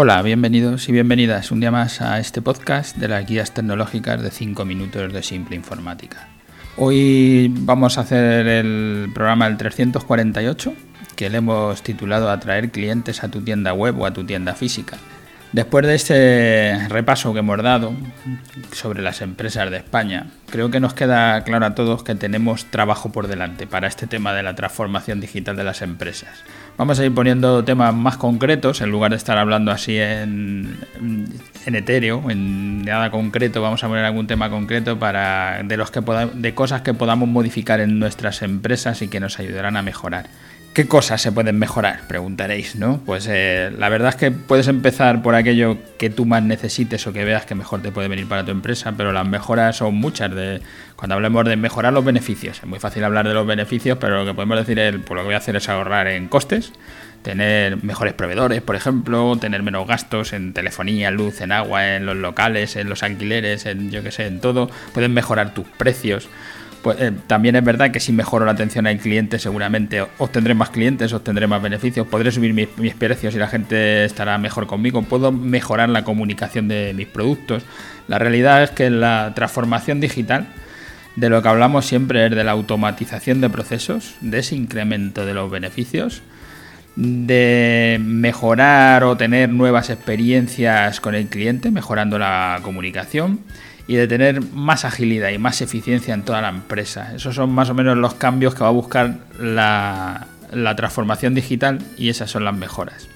Hola, bienvenidos y bienvenidas un día más a este podcast de las guías tecnológicas de 5 minutos de simple informática. Hoy vamos a hacer el programa del 348 que le hemos titulado Atraer clientes a tu tienda web o a tu tienda física. Después de este repaso que hemos dado sobre las empresas de España, creo que nos queda claro a todos que tenemos trabajo por delante para este tema de la transformación digital de las empresas. Vamos a ir poniendo temas más concretos, en lugar de estar hablando así en, en etéreo, en nada concreto, vamos a poner algún tema concreto para de los que de cosas que podamos modificar en nuestras empresas y que nos ayudarán a mejorar. ¿Qué cosas se pueden mejorar? Preguntaréis, ¿no? Pues eh, la verdad es que puedes empezar por aquello que tú más necesites o que veas que mejor te puede venir para tu empresa, pero las mejoras son muchas. De, cuando hablemos de mejorar los beneficios, es muy fácil hablar de los beneficios, pero lo que podemos decir es, pues lo que voy a hacer es ahorrar en costes, tener mejores proveedores, por ejemplo, tener menos gastos en telefonía, luz, en agua, en los locales, en los alquileres, en yo qué sé, en todo. Pueden mejorar tus precios pues eh, también es verdad que si mejoro la atención al cliente, seguramente obtendré más clientes, obtendré más beneficios, podré subir mis, precios y la gente estará mejor conmigo, puedo mejorar la comunicación de mis productos. La realidad es que la transformación digital, de lo que hablamos siempre es de la automatización de procesos, de ese incremento de los beneficios, de mejorar o tener nuevas experiencias con el cliente, mejorando la comunicación y de tener más agilidad y más eficiencia en toda la empresa. Esos son más o menos los cambios que va a buscar la, transformación digital y esas son las mejoras.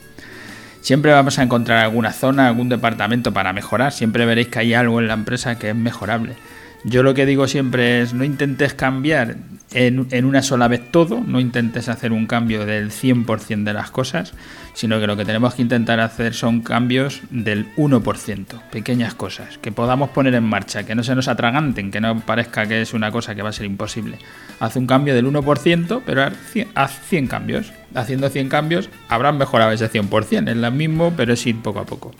Siempre vamos a encontrar alguna zona, algún departamento para mejorar. Siempre veréis que hay algo en la empresa que es mejorable. Yo lo que digo siempre es no intentes cambiar en, una sola vez todo, no intentes hacer un cambio del 100% de las cosas, sino que lo que tenemos que intentar hacer son cambios del 1%, pequeñas cosas, que podamos poner en marcha, que no se nos atraganten, que no parezca que es una cosa que va a ser imposible. Haz un cambio del 1%, pero haz 100, cambios. Haciendo 100 cambios habrán mejorado ese 100%, es lo mismo, pero es ir poco a poco.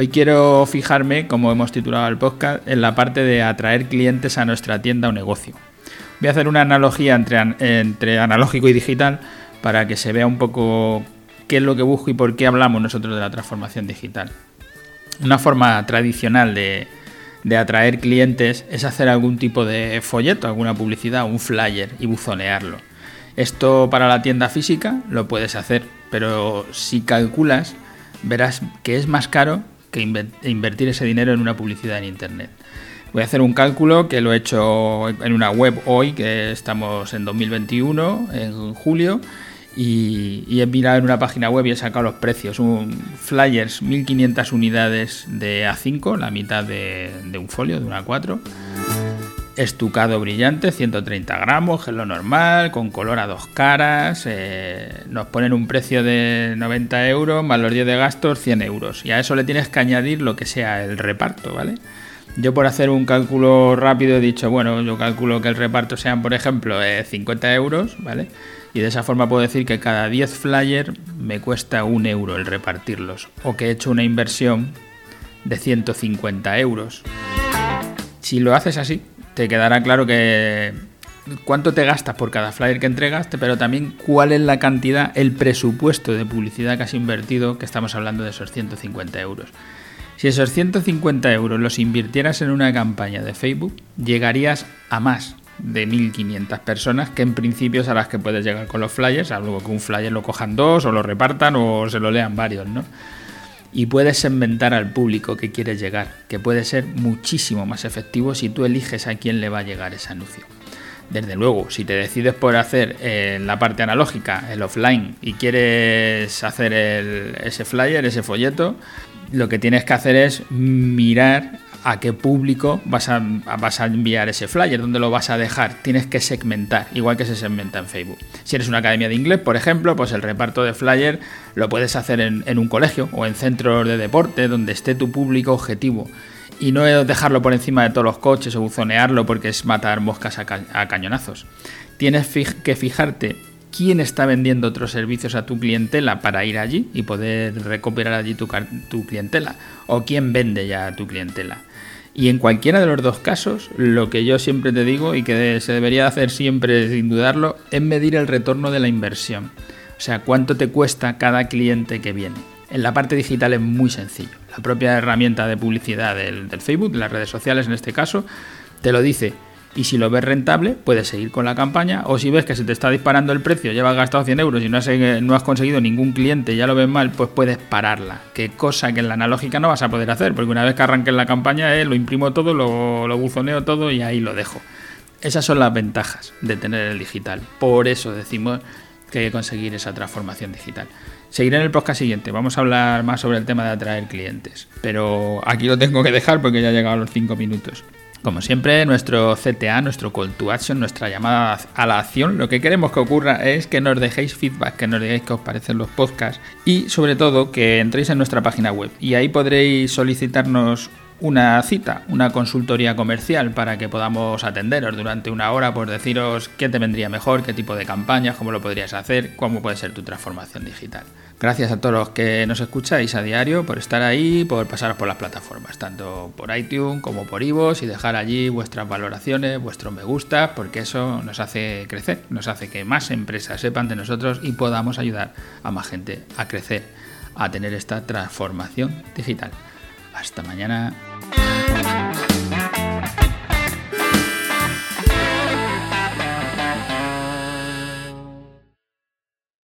Hoy quiero fijarme, como hemos titulado el podcast, en la parte de atraer clientes a nuestra tienda o negocio. Voy a hacer una analogía entre, analógico y digital para que se vea un poco qué es lo que busco y por qué hablamos nosotros de la transformación digital. Una forma tradicional de, atraer clientes es hacer algún tipo de folleto, alguna publicidad, un flyer y buzonearlo. Esto para la tienda física lo puedes hacer, pero si calculas verás que es más caro que invertir ese dinero en una publicidad en Internet. Voy a hacer un cálculo que lo he hecho en una web hoy, que estamos en 2021, en julio, y, he mirado en una página web y he sacado los precios. Un flyers, 1500 unidades de A5, la mitad de, un folio, de una A4. Estucado brillante, 130 gramos, es lo normal, con color a dos caras. Eh, nos ponen un precio de 90 euros, más los 10 de gastos, 100 euros. Y a eso le tienes que añadir lo que sea el reparto, ¿vale? Yo por hacer un cálculo rápido he dicho, bueno, yo calculo que el reparto sean, por ejemplo, 50 euros, ¿vale? Y de esa forma puedo decir que cada 10 flyers me cuesta un euro el repartirlos. O que he hecho una inversión de 150 euros. Si lo haces así, te quedará claro que cuánto te gastas por cada flyer que entregaste, pero también cuál es la cantidad, el presupuesto de publicidad que has invertido, que estamos hablando de esos 150 euros. Si esos 150 euros los invirtieras en una campaña de Facebook, llegarías a más de 1.500 personas, que en principio es a las que puedes llegar con los flyers, algo que un flyer lo cojan dos o lo repartan o se lo lean varios, ¿no? Y puedes segmentar al público que quieres llegar, que puede ser muchísimo más efectivo si tú eliges a quién le va a llegar ese anuncio. Desde luego, si te decides por hacer eh, la parte analógica, el offline, y quieres hacer ese flyer, ese folleto, lo que tienes que hacer es mirar a qué público vas a, vas a enviar ese flyer, dónde lo vas a dejar. Tienes que segmentar, igual que se segmenta en Facebook. Si eres una academia de inglés, por ejemplo, pues el reparto de flyer lo puedes hacer en, un colegio o en centros de deporte, donde esté tu público objetivo. Y no dejarlo por encima de todos los coches o buzonearlo porque es matar moscas a cañonazos. Tienes que fijarte quién está vendiendo otros servicios a tu clientela para ir allí y poder recuperar allí tu, clientela, o quién vende ya a tu clientela. Y en cualquiera de los dos casos, lo que yo siempre te digo y que se debería hacer siempre sin dudarlo, es medir el retorno de la inversión. O sea, cuánto te cuesta cada cliente que viene. En la parte digital es muy sencillo. La propia herramienta de publicidad del, del Facebook, de las redes sociales en este caso, te lo dice y si lo ves rentable, puedes seguir con la campaña. O si ves que se te está disparando el precio, llevas gastado 100 euros y no has, conseguido ningún cliente, ya lo ves mal, pues puedes pararla. Que cosa que en la analógica no vas a poder hacer, porque una vez que arranques la campaña, eh, lo imprimo todo, lo, lo buzoneo todo y ahí lo dejo. Esas son las ventajas de tener el digital. Por eso decimos que hay que conseguir esa transformación digital. Seguiré en el podcast siguiente, vamos a hablar más sobre el tema de atraer clientes. Pero aquí lo tengo que dejar porque ya ha llegado los 5 minutos. Como siempre, nuestro CTA, nuestro call to action, nuestra llamada a la acción, lo que queremos que ocurra es que nos dejéis feedback, que nos digáis qué os parecen los podcasts y sobre todo que entréis en nuestra página web. Y ahí podréis solicitarnos una cita, una consultoría comercial para que podamos atenderos durante una hora por deciros qué te vendría mejor, qué tipo de campañas, cómo lo podrías hacer, cómo puede ser tu transformación digital. Gracias a todos los que nos escucháis a diario por estar ahí, por pasaros por las plataformas, tanto por iTunes como por iVoox y dejar allí vuestras valoraciones, vuestros me gusta, porque eso nos hace crecer, nos hace que más empresas sepan de nosotros y podamos ayudar a más gente a crecer, a tener esta transformación digital. Hasta mañana.